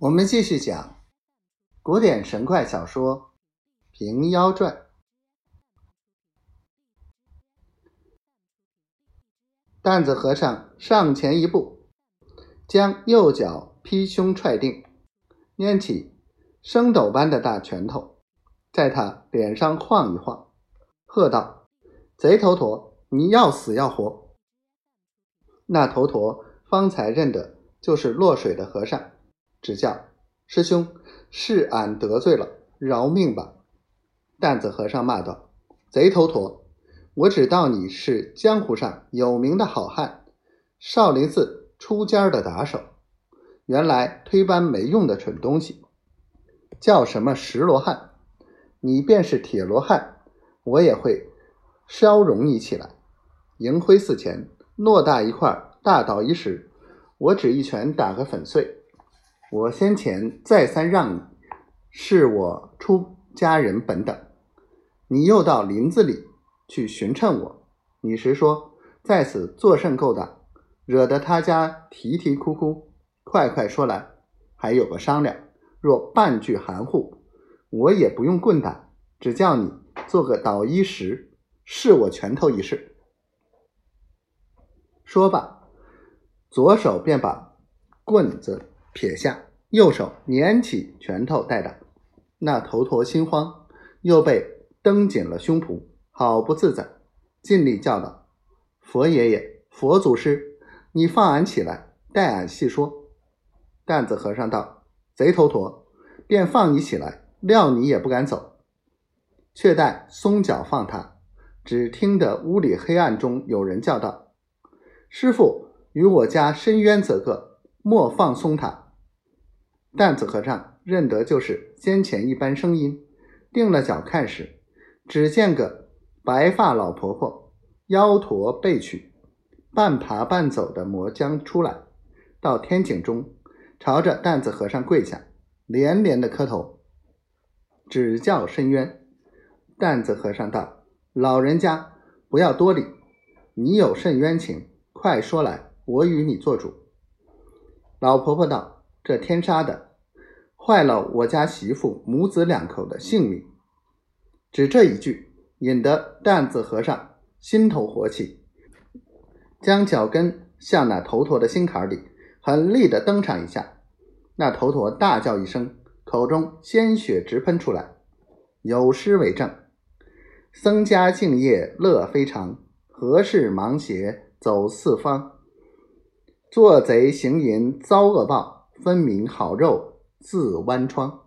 我们继续讲古典神怪小说《平妖传》。担子和尚上前一步，将右脚劈胸踹定，拈起升斗般的大拳头，在他脸上晃一晃，喝道：“贼头陀，你要死要活！”那头陀方才认得就是落水的和尚。指教师兄，是俺得罪了，饶命吧！担子和尚骂道：“贼头陀，我只道你是江湖上有名的好汉，少林寺出尖的打手，原来推班没用的蠢东西，叫什么石罗汉？你便是铁罗汉，我也会消融你起来。银辉寺前偌大一块大岛一时，我只一拳打个粉碎。”我先前再三让你，是我出家人本等，你又到林子里去寻趁我，你实说在此作甚勾当，惹得他家啼啼哭哭，快快说来，还有个商量。若半句含糊，我也不用棍打，只叫你做个捣衣石，试我拳头一试。说罢，左手便把棍子。撇下，右手捻起拳头待打，那头陀心慌，又被蹬紧了胸脯，好不自在，尽力叫道：“佛爷爷，佛祖师，你放俺起来，待俺细说。”担子和尚道：“贼头陀，便放你起来，料你也不敢走。却待松脚放他，只听得屋里黑暗中有人叫道：‘师傅，与我家深渊则个。’”莫放松他。担子和尚认得就是先前一般声音，定了脚看时，只见个白发老婆婆，腰驼背曲，半爬半走的魔将出来，到天井中，朝着担子和尚跪下，连连的磕头，只叫深渊。担子和尚道：“老人家不要多礼，你有甚冤情，快说来，我与你做主。”老婆婆道：“这天杀的，坏了我家媳妇母子两口的性命。”只这一句，引得担子和尚心头火起，将脚跟向那头陀的心坎里狠力的蹬上一下。那头陀大叫一声，口中鲜血直喷出来。有诗为证：“僧家敬业乐非常，何事忙邪走四方。”做贼行淫遭恶报，分明好肉自剜疮。